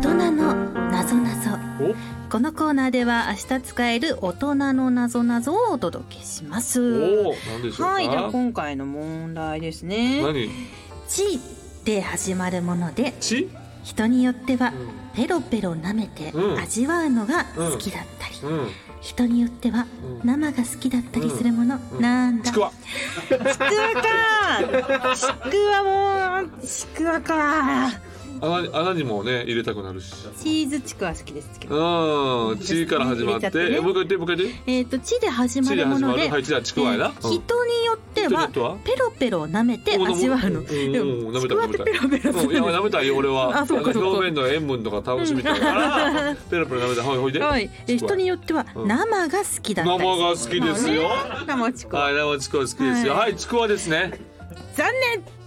人のなぞなぞお？このコーナーでは明日使える大人のなぞなぞをお届けします。はいでは今回の問題ですね。何「ち」で始まるものでち？人によってはペロペロ舐めてうん。味わうのが好きだったり、うん。人によってはうん。生が好きだったりするもの、うん。なんだ？ちくわ。ちくわかちくわもちくわか穴穴にもね入れたくなるし。チーズちくわ好きですけど。うんちから始まって。入れちゃってね。えもう一回言ってもう一回言って。えっ、とちで始まるもので、始まる？はいじゃあちくわやなえー人によっては人によっては？ペロペロ舐めて味わうの。うんでうんもってペロペロすうんいやる。舐めたいよ俺は。あそうかそうか。の表面の塩分とか楽しみたいからペロペロ舐めた。はいほいで。はい、えー人によってはうん。生が好きだったり生が好きですよ。生ちくわ。はい生ちくわ好きですよ。はい。はいちくわですね。残念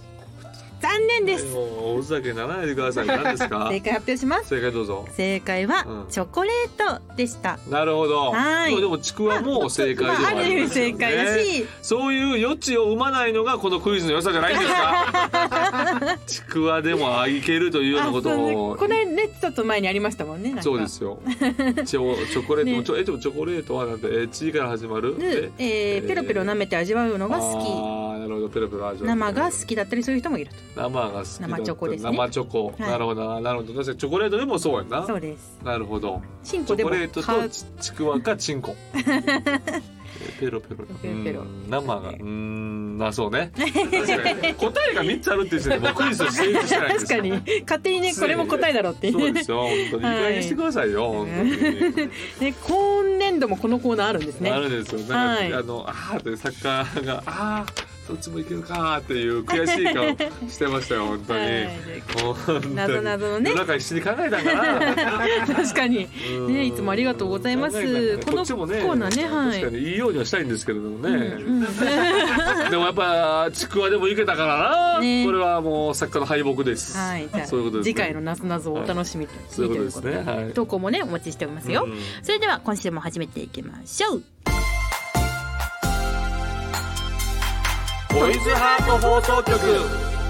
残念です。もうおふざけならないでください。何ですか？正解発表します。正解どうぞ。正解はうん。チョコレートでした。なるほど。はい。でもちくわも正解でもまあ、りますよ正解だねし、そういう余地を生まないのがこのクイズの良さじゃないんですか？ちくわでもいけるというようなことあそうねをこれねちょっと前にありましたもんね。そうですよ。チョチョコレートも、ね。えでもチョコレートはなんてえチーから始まる？で、えーペロペロ舐めて味わうのが好ああなるほど。ペロペロ味き。わう。生が好きだったりする人もいると。生が好きだ。生チョコですね。生チョコ、はい。なるほど。ななるほど。確かにチョコレートでもそうやんな。そうです。なるほど。チンコでも。チョコレートとちちくわかチンコ。ペロペロ。ペロ生が。うーん。まあそうね。答えが3つあるっていうもうクイズと成立してない確かに。勝手にねこれも答えだろうってそうですよ。本当に。いい。加減にしてくださいよ、本当に。ね今年度もこのコーナーあるんですね。あるんですよ。なんか、はい。あのあーってサッカーがあーそっちもいけるかーっていう悔しい顔してましたよ本当に、はい。なぞなぞのね夜中必死に考えたんかな。確かに。うん。ねいつもありがとうございます。このコーナーねはい。確かにいいようにはしたいんですけれどもね、うん でもやっぱちくわでもいけたからな、ね。これはもう作家の敗北です、はい。そういうことです、ね、次回のなぞなぞをお楽しみにそういうことですね。はい。投稿もねお待ちしておりますよ。うん。それでは今週も始めていきましょうトイズハート放送局。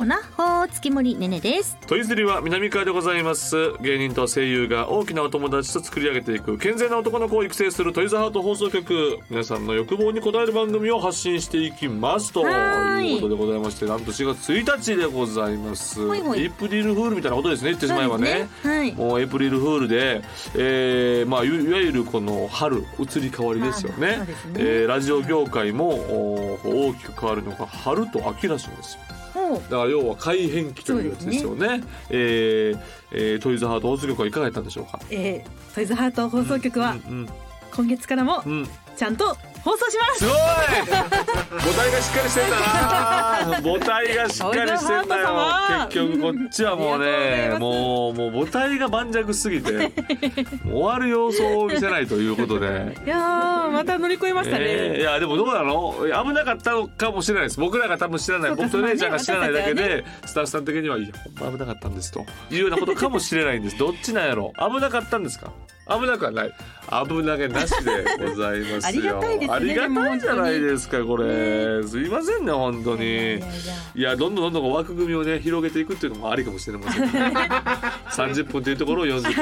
おなほー月森ねねです。トイズリは南川でございます。芸人と声優が大きなお友達と作り上げていく。健全な男の子を育成するトイズハート放送局。皆さんの欲望に応える番組を発信していきますと。い。いうことでございましてなんと4月1日でございます。エイプリルフールみたいなことですね言ってしまえばね。そうですはい。もうエイプリルフールで、えーまあ、いいわゆるこの春移り変わりですよね。ね。えーラジオ業界もお大きく変わるのが春と秋らしいんですよだから要は改変期というやつですよね。えーえートイズハート放送局はいかがやったんでしょうか？えートイズハート放送局はうん今月からもちゃんと放送します。すごい。母体がしっかりしてんだな母体がしっかりしてんだよ。結局こっちはもうねもうもう母体が盤石すぎて終わる様子を見せないということで。いやーまた乗り越えましたね、えーいやでもどうなの？危なかったのかもしれないです。僕らが多分知らない。僕と姉ちゃんが知らないだけで、スタッフさん的にはいやほんま危なかったんですというようなことかもしれないんです。どっちなんやろ？危なかったんですか？危なくはない。危なげなしでございますよ。ありがたいですねありがたいじゃないですかこれ。すいませんね本当に。いやどんどんどんどん枠組みをね広げていくっていうのもありかもしれません 30分というところを40分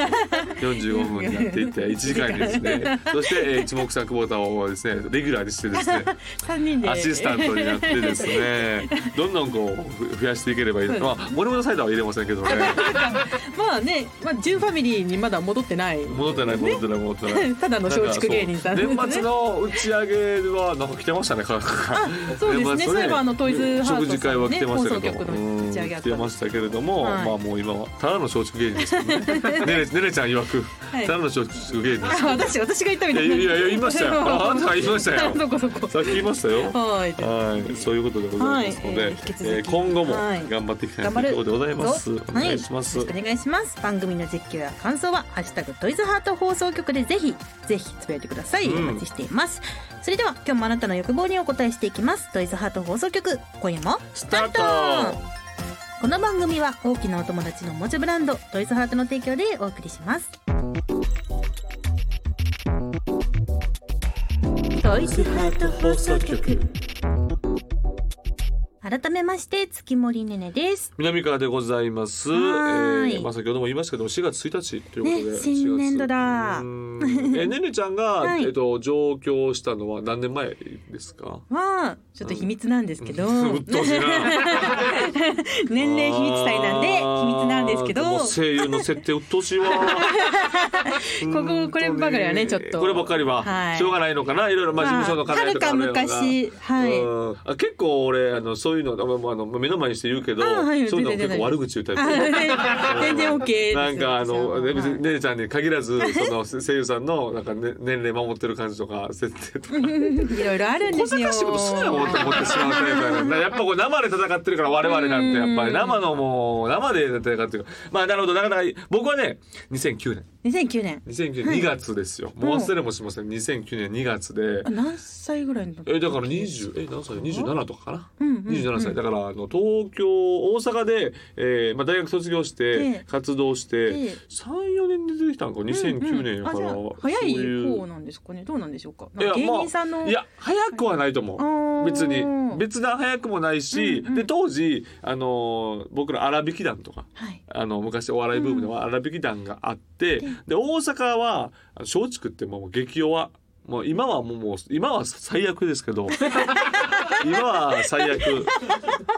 45分になっていって 1時間にですね。そして、えー一目散久保田をですねレギュラーにしてですね 三人で。アシスタントになってですね どんどんこうふ増やしていければいい。まあ森本サイダーは入れませんけどね。まあね、まあ、純ファミリーにまだ戻ってない。戻ってない戻ってない戻ってない。ただの松竹芸人さん年末の打ち上げはなんか来てましたね。あそうですね。そういえばあのトイズハートさんのね食事会は来てましたけど、来てましたけれども、はい。まあもう今はただの松竹芸人です。ね。ねねねちゃん曰く、はい。ただの松竹芸人です。あ私私が言ったみたいないやいやいや言いましたよ。ああんたが言いましたよ。そこそこ。さっき言いましたよ。はい。はい、そういうことでございますので、はい。えー引き続き。えー今後もはい。頑張っていきたい頑張るということでございます。お願いします。はい、よろしくお願いします。番組の実況や感想は「ハッシュタグトイズハート放送局」でぜひぜひつぶやいてください、うん。お待ちしています。それでは今日もあなたの欲望にお答えしていきます。トイズハート放送局今夜もスタート。この番組は大きなお友達のおもちゃブランドトイズハートの提供でお送りします。トイズハート放送局。改めまして月森ねねです。南川でございます。えはーまあ先ほども言いましたけど、4月1日ということで。ね新年度だ。4月うーん。え、ねねちゃんが、はい。えっと上京したのは何年前ですか？はちょっと秘密なんですけど、うっとうしいな。年齢秘密祭なんで秘密なんですけど。声優の設定うっとうしいわ。こここればかりはねちょっと。こればっかりは、はい。しょうがないのかな。いろいろまあ事務所の課題とかあるはるか昔。はい。うん。あ結構俺あのそういうのあの目の前にして言うけど、あはいそういうの結構悪口言うタあイプ。全然 OK です。なんかあのね姉ちゃんに限らずその声優さんのなんか、ね、年齢守ってる感じとか設定とか。いろいろあるんですよ。小賢しいことすなよって思ってしまうタイプや っぱこう生で戦ってるから我々なんてやっぱり。生のもう生で戦ってるまあなるほど。なかなか僕はね2009年2009年2009年2月ですよ、もう忘れもしません。2009年2月で。あ何歳ぐらいの時？えだから20え何歳？27とかかな、うんうんうん27歳だからあの東京大阪で、えーまあ、大学卒業してええ。活動して、ええ。34年で出てきたのか？2009年やから、あじゃあ早い方なんですかね？どうなんでしょうか？いや芸人さんの、いや早くはないと思う。別に。別段早くもないし、うんうん。で当時あのー僕ら荒引き団とかはい。あの昔お笑いブームでは荒引き団があって、で大阪は松竹ってもう激弱。もう今はもうもう今は最悪ですけど 今は最悪。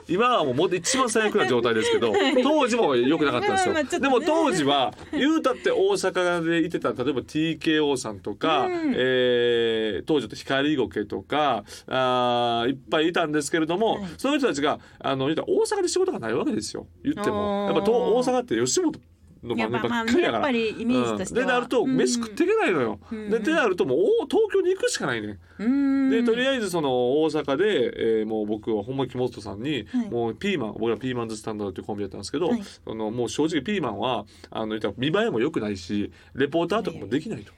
今はもう一番最悪な状態ですけど当時も良くなかったんですよ、まあまあちょっとね。でも当時は言うたって大阪でいてた例えば TKO さんとか、うん。えー当時と光ゴケとかあーいっぱいいたんですけれども、はい。そういう人たちがあの言うたら大阪で仕事がないわけですよ。言っても。やっぱと大阪って吉本の番組ばっかりだから。やっぱりイメージとしては、うんでなると飯食っていけないのよ。うんででなるともうお東京に行くしかないね。うんでとりあえずその大阪で、えーもう僕はほんま木本さんに、はいもうピーマン僕らピーマンズスタンダードっていうコンビやったんですけど、はのもう正直ピーマンはあの見栄えも良くないしレポーターとかもできないと。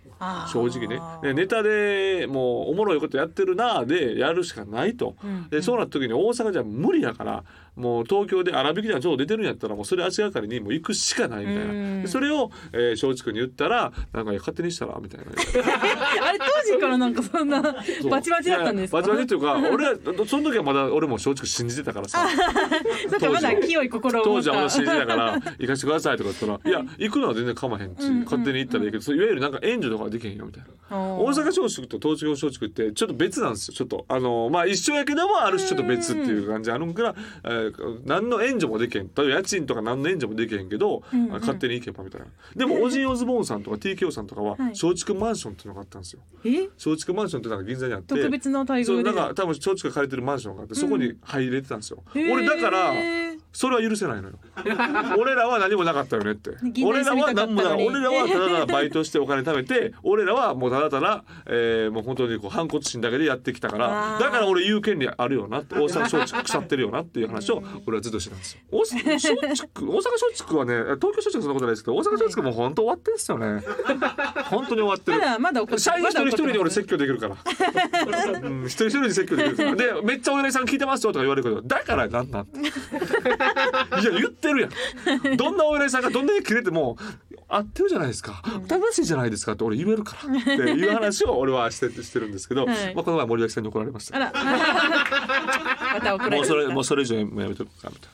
正直ね。でネタでもうおもろいことやってるなあでやるしかないと。うんでそうなった時に大阪じゃ無理やからもう東京で荒引き団ちょうど出てるんやったらもうそれ足がかりにもう行くしかないみたいうん。なでそれを、えー、松竹に言ったらなんか勝手にしたらみたいな。あれ当時からなんかそんなバチバチだったんですか？バチバチっていうか俺はその時はまだ俺も松竹信じてたからさ。かまだ清い心を持った。当時はまだ信じてたから行かしてくださいとか言ったら「いや行くのは全然構わへんし、うんうん勝手に行ったらいいけどいわゆるなんか援助とかはできへんよ」みたいな。大大阪松竹と東京松竹ってちょっと別なんですよ。ちょっとあのまあ一緒やけどもある種ちょっと別っていう感じあるんから、えー何の援助もできへん。例えば家賃とか何の援助もできへんけど、うんうん。あ勝手に行けばみたいな。でもオジンオズボーンさんとか TKO さんとかははい。松竹マンションっていうのがあったんですよ。え？松竹マンションってなんか銀座にあって特別な待遇で。そうなんか多分松竹が借りてるマンションがあってそこに入れてたんですよ、俺だからそれは許せないのよ。俺らは何もなかったよねって。俺らは何もな俺らはただただバイトしてお金貯めて俺らはもうただただ、えーもう本当にこう反骨心だけでやってきたからだから俺言う権利あるよなって大阪松竹腐ってるよなっていう話を俺はずっとしてたんですよ。大阪松竹大阪松竹はね東京松竹はそんなことないですけど大阪松竹もう本当終わってんすよね。本当に終わってる。まだまだ社員一人一人に俺説教できるから、うん、一人一人に説教できるから。でめっちゃお偉いさん聞いてますよとか言われるけどだからなんなんいや言ってるやん。どんなお偉いさんがどんなに切れても合ってるじゃないですか。正しいじゃないですかって俺言えるからっていう話を俺はしてしてるんですけど、はい。まあ、この前森脇さんに怒られました。もうそれもううそれ以上もうやめとくかみたい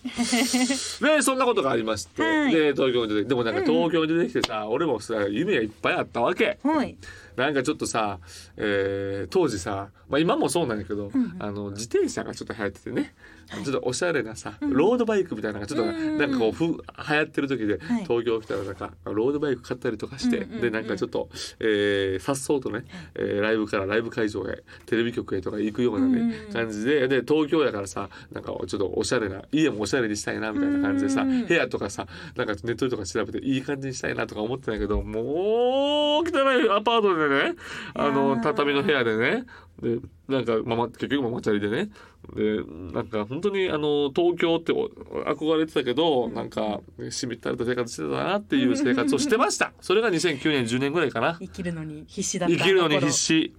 な。でそんなことがありまして、はい。で東京に出てでもなんか東京に出てきてさ、俺もさ夢がいっぱいあったわけ。はいなんかちょっとさ、えー当時さ、まあ、今もそうなんやけど、うんあの自転車がちょっと流行っててね、ちょっとおしゃれなさ、ロードバイクみたいなのがちょっとうんなんかこうふ流行ってる時で、はい。東京来たらなんかロードバイク買ったりとかして、うんうんうんでなんかちょっとえーさっそうとね、えーライブからライブ会場へテレビ局へとか行くようなね、うんうん感じでで東京やからさなんかちょっとおしゃれな家もおしゃれにしたいなみたいな感じでさ、うんうん部屋とかさなんかネットとか調べていい感じにしたいなとか思ってたんやけどもう汚いアパートでねあいやのー畳の部屋でね。でなんかママ結局ママチャリでね。でなんか本当にあの東京ってお憧れてたけど、なんかしみったれた生活してたなっていう生活をしてました。それが2009年10年ぐらいかな。生きるのに必死だった。生きるのに頃必死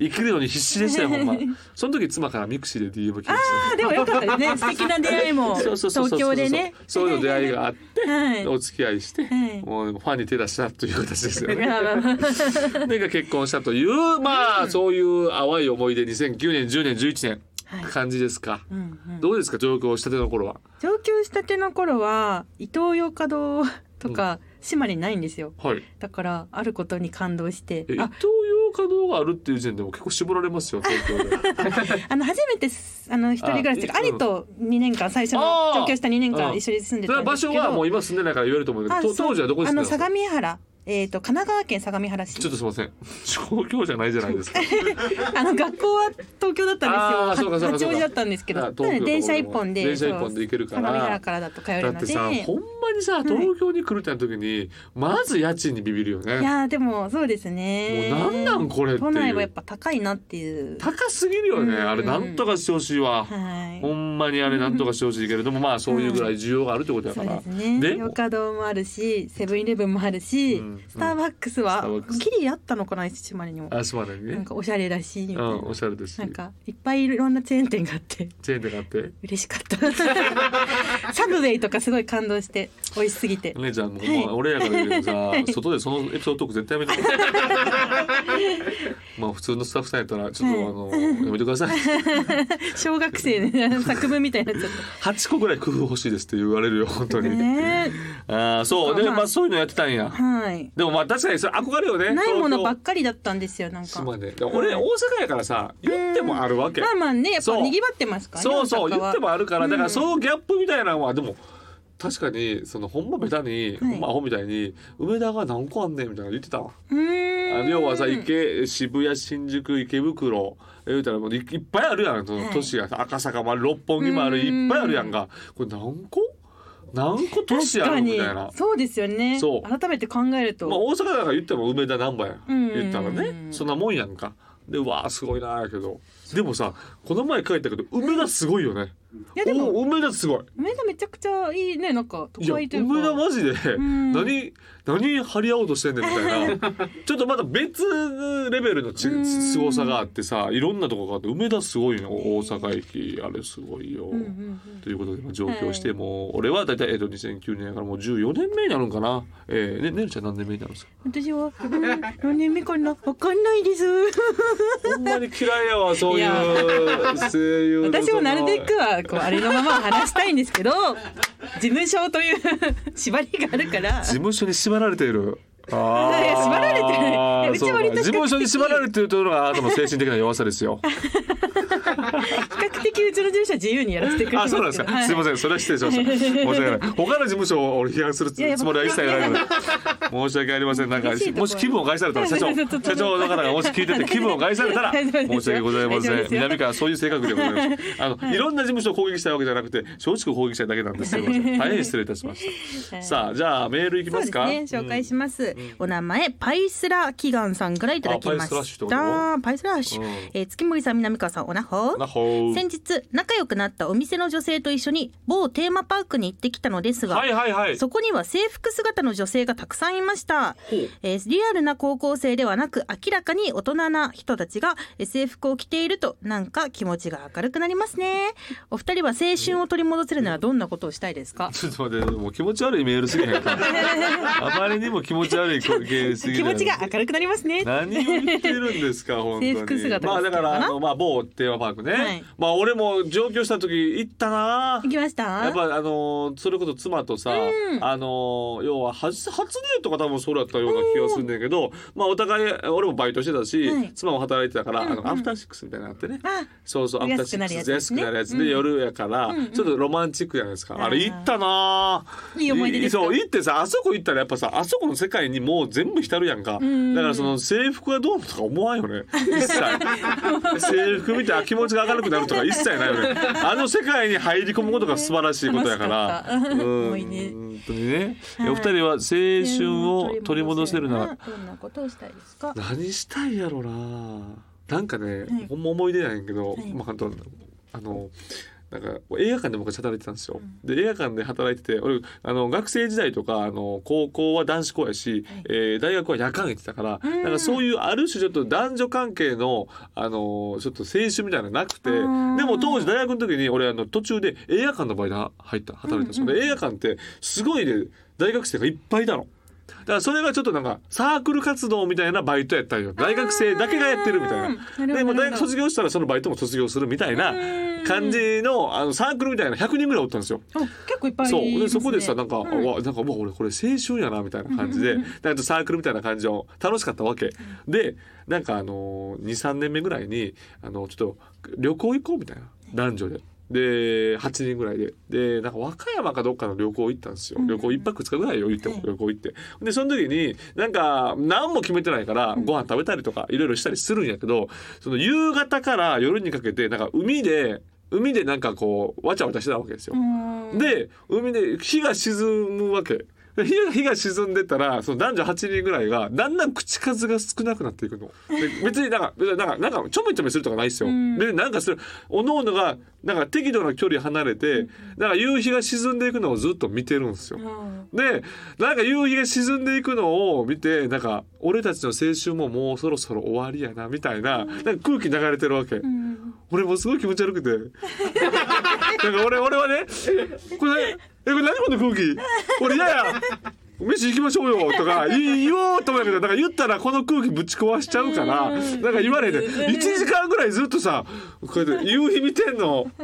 生きるのに必死でしたよほんま。その時妻から mixi で DM 来ました。あでもよかったね 素敵な出会いも東京でね。そういうの出会いがあって、はい。お付き合いして、はい。もうファンに手出したという形ですよいね。で結婚したというまあ、そういう淡い思い出2009年10年11年感じですか、うんうん。どうですか上京したての頃は？上京したての頃は伊東洋華堂とか島にないんですよ。はい。だからあることに感動してえ伊東あ洋華堂があるっていう時点でも結構絞られますよ東京で。あの初めてすあの一人暮らしとあ兄と2年間最初の上京した2年間うん。一緒に住んでたんですけど。所はもう今住んでないから言えると思う。けど当時はどこですか？相模原えっ、と神奈川県相模原市。ちょっとすみません。上京じゃないじゃないですか。あの学校は東京だったんですよ。八王子だったんですけど。電車一本で電車一本で行けるから。相模原からだと通えだるので。ってさほんまにさ東京に来るってな時に、まず家賃にビビるよね。いやーでもそうですね。もうなんなんこれ都内はやっぱ高いなっていう。高すぎるよね、うん。あれなんとかしてほしいわ、はい。ほんまにあれなんとかしてほしいけれどもまあそういうぐらい需要があるってことやから、そうですね。でヨカドーもあるしセブンイレブンもあるし、うんスターバックスはーバックス。ギリあったのかな島根にも。あすまないね。なんかおしゃれだしみたいな、うんおしゃれですしなんかいっぱいいろんなチェーン店があって。チェーン店があって。嬉しかった。サブウェイとかすごい感動して美味しすぎて。お姉ちゃんもう、ま俺やから言うけどさ外でそのエピソードトーク絶対やめて まあ普通のスタッフさんやったらちょっとあのやめてください。小学生の作文みたいになっちゃっ8個ぐらい工夫欲しいですって言われるよ本当たに、ねああそう。でまあ。まあそういうのやってたんや。はいでもまあ確かにそれ憧れよねないものばっっかりだったんですよなんか。島根で俺大阪やからさ言ってもあるわけ。まあまあねやっそう。ぱ賑わってますからねそうそう言ってもあるからだからうんそのギャップみたいなのはでも確かにそのほんまベタに、ほんまアホみたいに梅田が何個あんねんみたいなの言ってた。わ。要はさ池渋谷新宿池袋え言うたらもういいっぱいあるやんそのはい都市が赤坂もある六本木もあるうん。いっぱいあるやんか。これ何個何個都市あるみたいな。そうですよね。そう。改めて考えると、まあ、大阪だから言っても梅田難波や。うん。言ったらね。そんなもんやんか。でうわあすごいなやけどでもさこの前帰ったけど梅田すごいよね。いやでもお梅田すごい。梅田めちゃくちゃいいねなんか都会というか。梅田マジでん。何何張り合おうとしてんねんみたいな。ちょっとまた別レベルのちうん。凄さがあってさいろんなとこがあって梅田すごいの大阪駅あれすごいよ。うんうんうん。ということで、まあ、上京してもう俺は大体、えっと2009年やからもう14年目になるんかな。えー、ねねるちゃん何年目になるんですか？私はうん何年目かな。わかんないです。ほんまに嫌いやわそういう私もなるべくはこうあれのまま話したいんですけど事務所という縛りがあるから。事務所に縛られている。あいや縛られてるいやうちそう事務所に縛られてるというのがあなたの精神的な弱さですよ。比較的うちの事務所は自由にやらせてくれてあ、そうなんですか。はいすみません、それは失礼しました。申し訳ない。他の事務所を俺批判するつもりは一切ないので。申し訳ありません。なんかもし気分を害されたら社長、社長の方がもし聞いてて気分を害されたら申し訳ございません。南川はそういう性格でございます。あのいろんな事務所を攻撃したいわけじゃなくて、松竹を攻撃したいだけなんです。すみません。大変失礼いたしました。さあ、じゃあメールいきそうですますか。ね紹介します、んお名前パイスラ祈願さんからいただきました。パイスラッシュ、うん。えー月森さん南川さんおなほ。先日仲良くなったお店の女性と一緒に某テーマパークに行ってきたのですが、はいはいはい。そこには制服姿の女性がたくさんいました、えーリアルな高校生ではなく明らかに大人な人たちがえー制服を着ているとなんか気持ちが明るくなりますね。お二人は青春を取り戻せるならどんなことをしたいですか？ちょっと待って、もう気持ち悪いメールすぎへんか。あまりにも気持ち悪い気持ちが明るくなりますね。何を言ってるんですか 本当に。まあだからな？あのまあ某テーマパークね、はい。まあ俺も上京した時行ったな。行きました？やっぱあのそれこそ妻とさ、うん。あの要は初初デートが多分そうだったような気がするんだけど、まあお互い俺もバイトしてたし、はい。妻も働いてたから、あのアフターシックスみたいなのあってね、あそうそうアフターシックス安くなるやつで夜やから、ちょっとロマンチックじゃないですか、あれ行ったな。ぁいい思い出ですか？そう行ってさあそこ行ったらやっぱさあそこの世界にもう全部浸るやんか、ん。だからその制服がどうのとか思わんよね。一切。制服見てあ気持ちが明るくなるとか一切ないよね。あの世界に入り込むことが素晴らしいことやから。うん。本当にね、はい。お二人は青春を取り戻せるなら。どんなことをしたいですか？何したいやろな。なんかね、はい。ほんま思い出ないんやけど、はい。まあ本当あのなんか映画館で昔働いてたんですよ。で映画館で働いてて俺あの学生時代とかあの高校は男子校やし、えー大学は夜間行ってたから、うん。なんかそういうある種ちょっと男女関係のあのちょっと青春みたいなのなくて、うんでも当時大学の時に俺あの途中で映画館の場合で入った働いたんですよ、うんうん。で映画館ってすごいね大学生がいっぱいいたの。からそれがちょっとなんかサークル活動みたいなバイトやったんよ大学生だけがやってるみたいな。でもう大学卒業したらそのバイトも卒業するみたいな感じのあのサークルみたいな100人ぐらいおったんですよ。お結構いっぱいね。そう。でそこでさなんか、うん。わなんかもう俺これ青春やなみたいな感じで、なんかサークルみたいな感じを楽しかったわけ、でなんかあの23年目ぐらいにあのちょっと旅行行こうみたいな。男女で。で8人ぐらいで。でなんか和歌山かどっかの旅行行ったんですよ、旅行1泊2日ぐらいよ行っても旅行行って。でその時になんか何も決めてないからご飯食べたりとかいろいろしたりするんやけどその夕方から夜にかけてなんか海で海でなんかこうわちゃわちゃしてたわけですよ。うん。で海で日が沈むわけ。で日が日が沈んでったらその男女8人ぐらいがだんだん口数が少なくなっていくの。で別になんかなんかなんかちょめちょめするとかないですよ、うん。でなんかする。おのおのがなんか適度な距離離れて、なんか夕日が沈んでいくのをずっと見てるんですよ。でなんか夕日が沈んでいくのを見てなんか俺たちの青春ももうそろそろ終わりやなみたいななんか空気流れてるわけ、うん。俺もすごい気持ち悪くて。なんか俺俺はねこれえこれ何この空気？俺嫌や。飯行きましょうよ。とか言おうと思うけどなんか言ったらこの空気ぶち壊しちゃうからなんか言われて1時間ぐらいずっとさこうやって夕日見てんの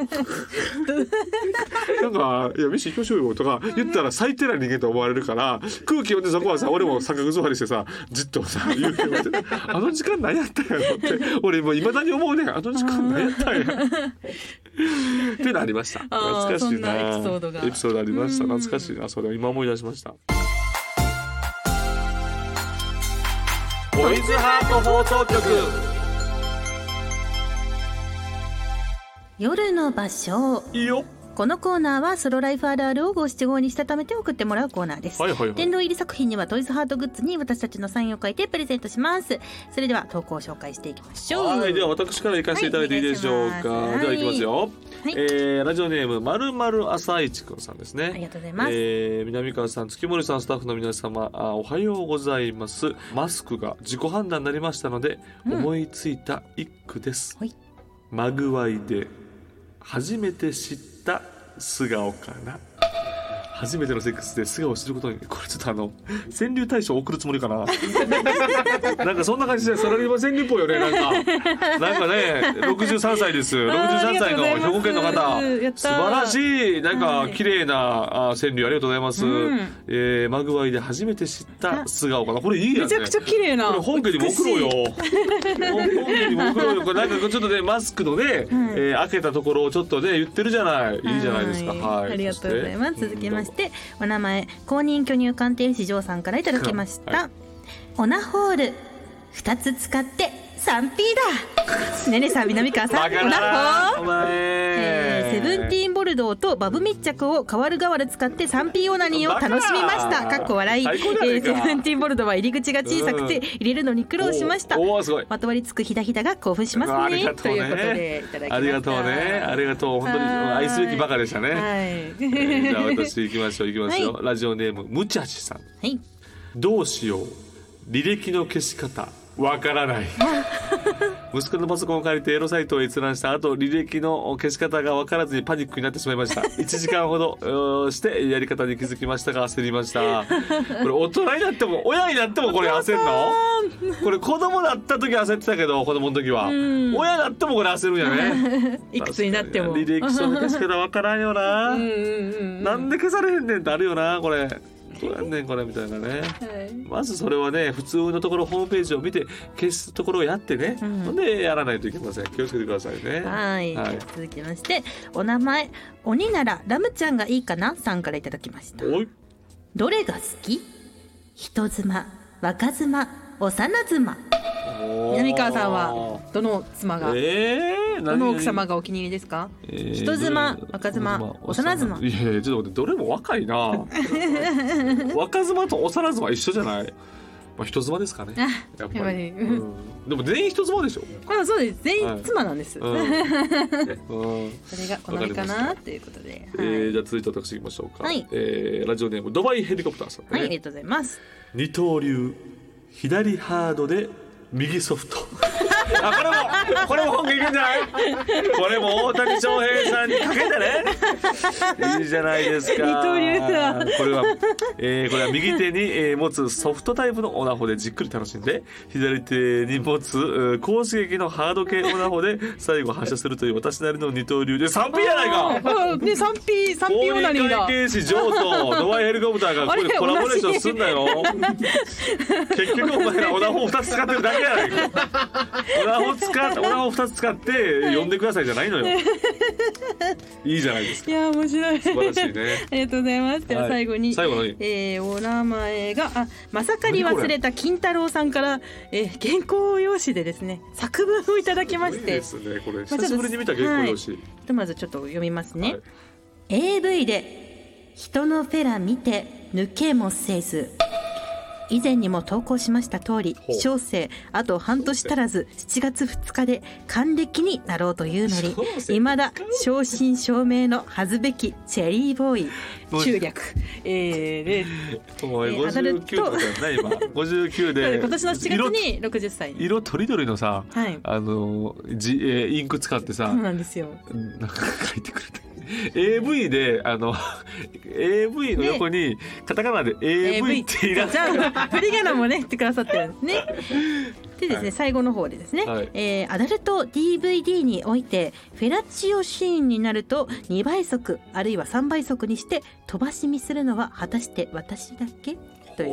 なんか「いや飯行きましょうよ」とか言ったら最低な人間と思われるから空気読んでそこはさ俺も三角座りしてさじっとさ夕日を見て。あの時間何やったんやろって。俺もいまだに思うねん。あの時間何やったんや。っていうのありました。懐かしいな。エピソードが。エピソードありました。うん。懐かしいな。それを今思い出しました。トイズハート放送局。夜の場所。いいよこのコーナーはソロライフあるあるを五七五にしたためて送ってもらうコーナーです、はいはいはい。殿堂入り作品にはトイズハートグッズに私たちのサインを書いてプレゼントします。それでは投稿を紹介していきましょう。はいでは私から行かせていただいていいでしょうか、はいでは行きますよ、はい。えーラジオネームまるまる朝市くんさんですね。ありがとうございます、えー南川さん月森さんスタッフの皆様あおはようございます。マスクが自己判断になりましたので、うん。思いついた一句です、はい。マグワイで初めて知ったた素顔かな。初めてのセックスで素顔を知ることにこれちょっとあの川柳大賞送るつもりかな。なんかそんな感じでサラリーマン川柳っぽいよねなんか。なんかね63歳です。63歳の兵庫県の方。素晴らしいなんはい。か綺麗なあ川柳ありがとうございます、うん。えーマグワイで初めて知った素顔かな。これいいやんね。めちゃくちゃ綺麗な。本家にも送ろうよ。本家にも送ろうよ。これなんかちょっとねマスクのね、えー開けたところをちょっとね言ってるじゃない。いいじゃないですか。はい。ありがとうございます。続きまして、お名前公認巨乳鑑定士嬢さんからいただきました。はオナホール二つ使って 3P だ。ねねさん南川さん、ナホー。なお前、えーセブンティーンボルドーとバブ密着を代わる代わる使って 3P オナニーを楽しみました。かっこ笑い。えーセブンティーンボルドーは入り口が小さくてうん入れるのに苦労しました。おおーすごい。まとわりつくひだひだが興奮しますね。ありがということでねいただきました。ありがとうね。ありがとう。本当にはい愛すべきバカでしたね。はい。えーじゃあ私行きましょう行きますよ。ラジオネームむちゃちさん。はい。どうしよう履歴の消し方わからない。息子のパソコンを借りてエロサイトを閲覧した後履歴の消し方が分からずにパニックになってしまいました。1時間ほど してやり方に気づきました。が焦りましたこれ大人になっても親になってもこれ焦るの？これ子供だった時は焦ってたけど子供の時は。ん。親だってもこれ焦るんやね。いくつになっても。履歴書の消し方分からんよな、うんうんうん。なんで消されへんねんってあるよなこれどうやんねんこれみたいなね。はい。まずそれはね普通のところホームページを見て消すところをやってね、うん。ほんでやらないといけません。気をつけてくださいね。はい、はい。続きましてお名前鬼ならラムちゃんがいいかなさんからいただきました。どれが好き？人妻若妻幼妻。南川さんはどの妻が、えー、どの奥様がお気に入りですか？えー人妻若妻人幼妻。いやいやちょっと待ってどれも若いな。若妻と幼妻一緒じゃない？まあ人妻ですかね。やっぱり。でも全員人妻でしょ、あそうです。全員妻なんです、うんうん。それが好みかなということで、えー、じゃあ続いて私行きましょうか、はい。えーラジオネームドバイヘリコプターさん、ね。はい、ありがとうございます。二刀流左ハードで右ソフトあこれもこれも本気いくんじゃない？これも大谷翔平さんにかけてね。いいじゃないですか。二刀流だこれは、えー、これは右手に、えー持つソフトタイプのオナホでじっくり楽しんで左手に持つえー高刺激のハード系オナホで最後発射するという私なりの二刀流で 3P やないか！あね三 P 三 P オナニーだ。公認会計士ジョーとドバイヘリコプターがここでコラボレーションすんなよ。結局お前らオナホ2つ使ってるだけやないかオナホ使ってオナホ2つ使って呼んでくださいじゃないのよ。いいじゃないですか。いや面白い。素晴らしいね。ありがとうございます。でははい。最後に、最後のに。えーお名前があまさかに忘れた金太郎さんから、えー原稿用紙でですね作文をいただきまして。で、すねこれ。久しぶりに見た原稿用紙、ひとまずちょっと読みますね。はい。AV で人のフェラ見て抜けもせず以前にも投稿しました通り小生あと半年足らず7月2日で還暦になろうというのに小生。未だ正真正銘の恥ずべきチェリーボーイ。中略、えー、でえーアダル59ト。とかやない今。59で。今年の7月に60歳。色とりどりのさはい。あのじ、えーインク使ってさ、そうなんですよ。なんか書いてくれて AV であの AV の横にカタカナで AV ってイラスじゃあ振り仮名もね言ってくださってるんですね。でですね、はい最後の方でですね、はい。えーアダルト DVD においてフェラチオシーンになると2倍速あるいは3倍速にして飛ばし見するのは果たして私だけ？という。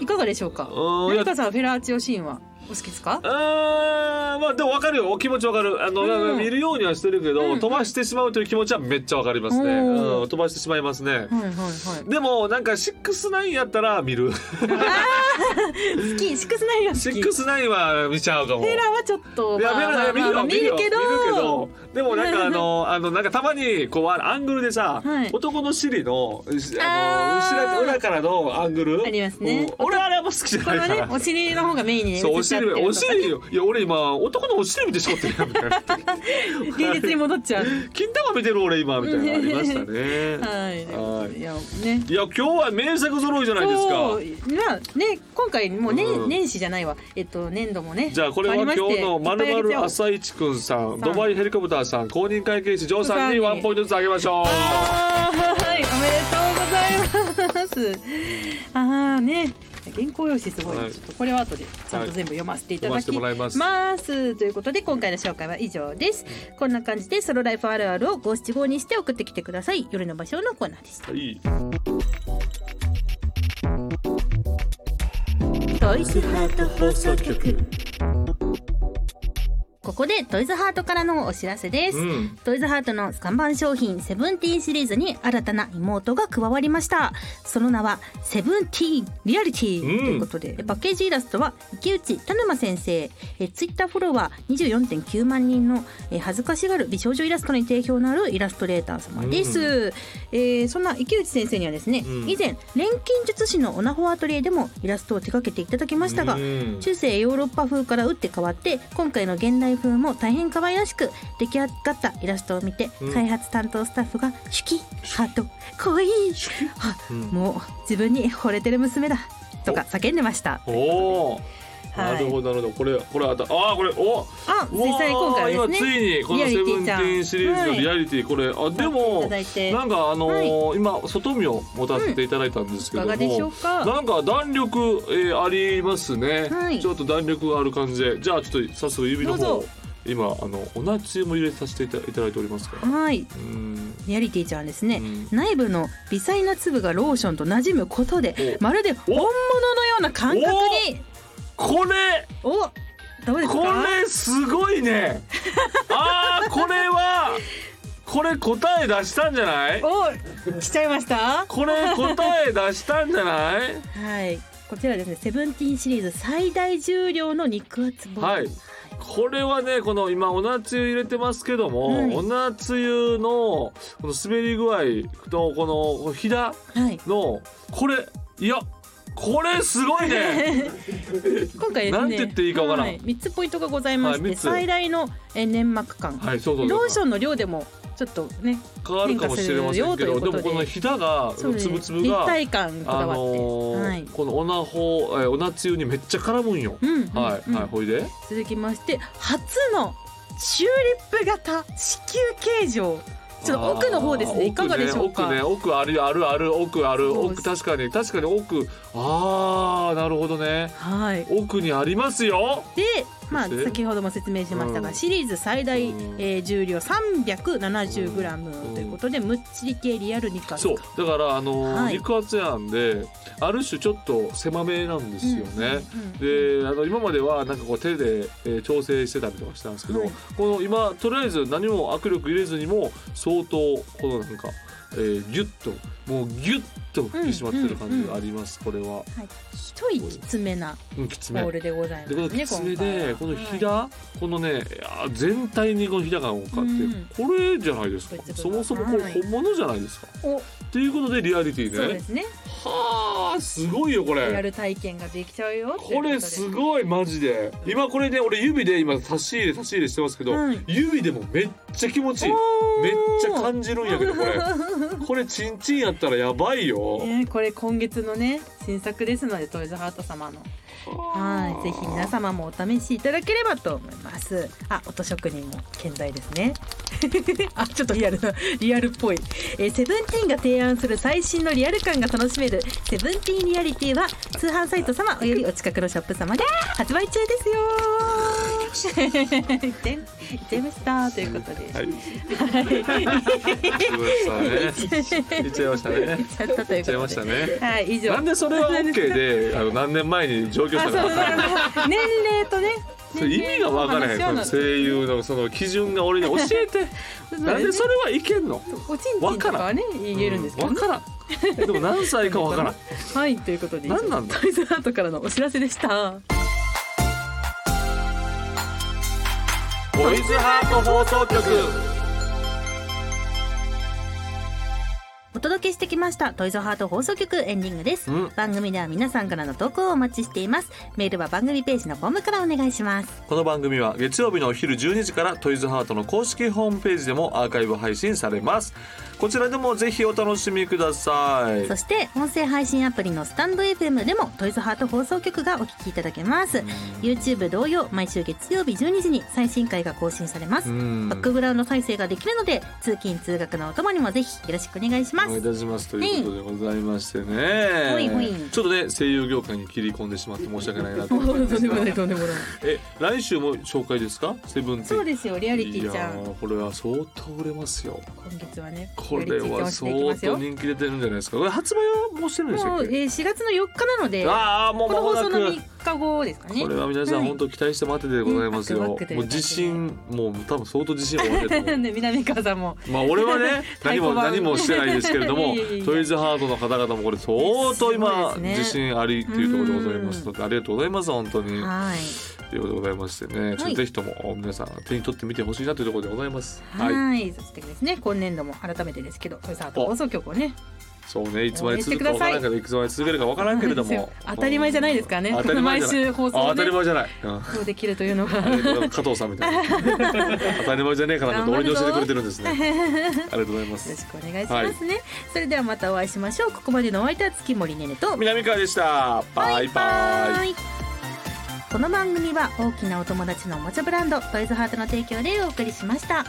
いかがでしょうか？うんいや成川さんフェラーチオシーンは？お好きですか？あーまあでも分かるよ。お気持ち分かる。あの、うん。見るようにはしてるけど、うん。飛ばしてしまうという気持ちはめっちゃ分かりますね、おーうん、飛ばしてしまいますね、はいはいはい。でもなんか69やったら見る。好き。シックスナインは好き。フ69は見ちゃうかも。ェラーはちょっといや、まあ見るよ、見るよ、まあまあ見るけど。見るけど、でもなんかあの、あの、なんかたまに、こう、アングルでさ、はい。男の尻の、あーあの、後ろ裏からのアングル？ありますね。うん。俺あれあんま好きじゃこれないから。はねお尻の方がメインにそう、お尻、ちゃっお尻よ、いや、俺今、男のお尻見てしまってるやんみたいな。現実に戻っちゃう。金玉見てる俺今みたいなのありましたね。はい。はいいやね。いや、今日は名作揃いじゃないですか。まあね今回もう年、うん年始じゃないわえっと年度もねじゃあこれは今日のまるまる朝一くんさん、ドバイヘリコプターさん、公認会計士ジョーさんにワンポイントずつあげましょう。はいおめでとうございますああね原稿用紙すごい、はい。ちょっとこれは後でちゃんと全部読ませていただき読ますます。ということで今回の紹介は以上です。こんな感じでソロライフあるあるを五七五にして送ってきてください。夜の場所のコーナーでしたはい。トイズハート放送局ここでトイズハートからのお知らせです、うん。トイズハートの看板商品セブンティーンシリーズに新たな妹が加わりました。その名はセブンティーンリアリティ。とうん。いうことで、パッケージイラストは池内田沼先生。えツイッターフォロワー24.9万人のえ恥ずかしがる美少女イラストに定評のあるイラストレーター様です、えーそんな池内先生にはですね、うん。以前錬金術師のオナホアトリエでもイラストを手掛けていただきましたが、うん。中世ヨーロッパ風から打って変わって今回の現代風も大変可愛らしく出来上がったイラストを見て、うん。開発担当スタッフが「シュキハートかわいいあうん。もう自分に惚れてる娘だ」とか叫んでました。おお。はい。なるほどなるほど。これこれあったあーこれおあ実際今回はです今つねいにこのセブンティーンシリーズのリアリティこれあでいもなんかあのー今外見を持たせていただいたんですけども、うか？なんか弾力、えーありますね、はい。ちょっと弾力がある感じで。じゃあちょっと早速指の方今あのおなつゆも入れさせていただいておりますから。はい。うん。リアリティちゃんはですね、うん。内部の微細な粒がローションと馴染むことでお。まるで本物のような感覚にこれおどうですか？これすごいね。あーこれはこれ答え出したんじゃない？お来ちゃいました？これ答え出したんじゃない？はい。こちらですねセブンティーンシリーズ最大重量の肉厚ボール。はい。これはねこの今おなつゆ入れてますけども、はい。おなつゆのこの滑り具合とこのひだはい。のこれいやこれすごいね。今回ですねなんて言っていいかわからん。はい、3つポイントがございまして、はい最大のえ粘膜感、はいそうそうローションの量でもちょっとね変わるかもしれませんけどで。もこのひだがつぶつぶ立が体感こだあわって、のーはい。このオナホえーオナつゆにめっちゃ絡むんよ。うんうんはい、うん。はい、ほいで。続きまして初のチューリップ型子宮形状。ちょっと奥の方ですね。いかがでしょうか？奥ね、奥あるあるある、奥ある、奥確かに、確かに奥。ああ、なるほどね。はい。奥にありますよ。でまあ先ほども説明しましたが、うん。シリーズ最大、うん。えー重量 370g ということで、むっちり系リアル肉厚そう、だから、あのーはい。肉厚やんで、ある種ちょっと狭めなんですよね。であの今まではなんかこう手で、えー調整してたりとかしたんですけど、はい。この今とりあえず何も握力入れずにも相当このなんか、えー、ギュッともうギュッと引き締まってる感じがあります、これは。はい、一息きつめなうん、きつめ。ボールでございますねきつめでこのひだ、はこのね全体にこのひだが多かって、うん。これじゃないですか。そもそもこれはい。本物じゃないですか。お。っていうことでリアリティね。そうですね。はあすごいよこリアれ。ル体験ができちゃうよこれすごいマジで。今これね俺指で今足し入れ足し入れしてますけど、はい指でもめっちゃ気持ちいい。めっちゃ感じるんやけどこれ。これチンチンやったらやばいよ。ね、これ今月のね新作ですのでトイズハート様の。はいぜひ皆様もお試しいただければと思います。あ音職人も健在ですね。あちょっとリアルなリアルっぽい、えーセブンティーンが提案する最新のリアル感が楽しめるセブンティーンリアリティは通販サイト様およびお近くのショップ様で発売中ですよ言って言っちゃいましたということで、はい。言っちゃいましたね。言っちゃったという言っちゃいまことでしたね。はい以上。なんでそれは OK であの何年前に上京したか分か。らない年齢とねそれ意味が分からへん。声優のその基準が俺に教えて。なんでそれはいけんの？おちんちんとかはね言えるんですけど、ね分からん。えでも何歳か分からん。はいということで。何なんだ？トイズハートからのお知らせでしたトイズハート放送局。お届けしてきましたトイズハート放送局エンディングです、うん。番組では皆さんからの投稿をお待ちしています。メールは番組ページのフォームからお願いします。この番組は月曜日のお昼12時からトイズハートの公式ホームページでもアーカイブ配信されますこちらでもぜひお楽しみください。そして音声配信アプリのスタンド FM でもトイズハート放送局がお聞きいただけます、YouTube 同様毎週月曜日12時に最新回が更新されます、うん。バックグラウンド再生ができるので通勤通学のお供にもぜひよろしくお願いします。お願いいたしますということでございましてね、ほい。ほい。ちょっとね声優業界に切り込んでしまって申し訳ないなとと思いますんでもないがとんでもない。え来週も紹介ですか？セブンそうですよリアリティちゃん。いやーこれは相当売れますよ。今月はね。これは相当人気出てるんじゃないですか。これ発売はもうしてるんでしたもう、えー、4月の4日なのでああもうこの放送の間もなく。3日後ですかね。これは皆さんはい。本当期待して待っててでございますよ、もう自信もう多分相当自信終わってる南川さんも。まあ俺はね 何も何もしてないですけれども トイズハートの方々もこれ相当今ね。自信ありっていうところでございます。のでありがとうございます本当に。はい。ということでございましてね、ちょっとぜひとも皆さん手に取ってみてほしいなというところでございます。はい。はい、そしてですね今年度も改めてですけどトイズハート放送局をねそうね、いつまで続くかわからんけど、い。つまで続けるかわからんけれども、当たり前じゃないですからね。当たり前毎週放送をね。あ当たり前じゃない。うん。そうできるというのが加藤さんみたいな。当たり前じゃねえかなと俺に教えてくれてるんですね。ありがとうございまよろすし。くお願いしますね、それではまたお会いしましょう。ここまでのお相手は月森ねねと。南川でした。バイバイ。イ。この番組は大きなお友達のおもちゃブランドトイズハートの提供でお送りしました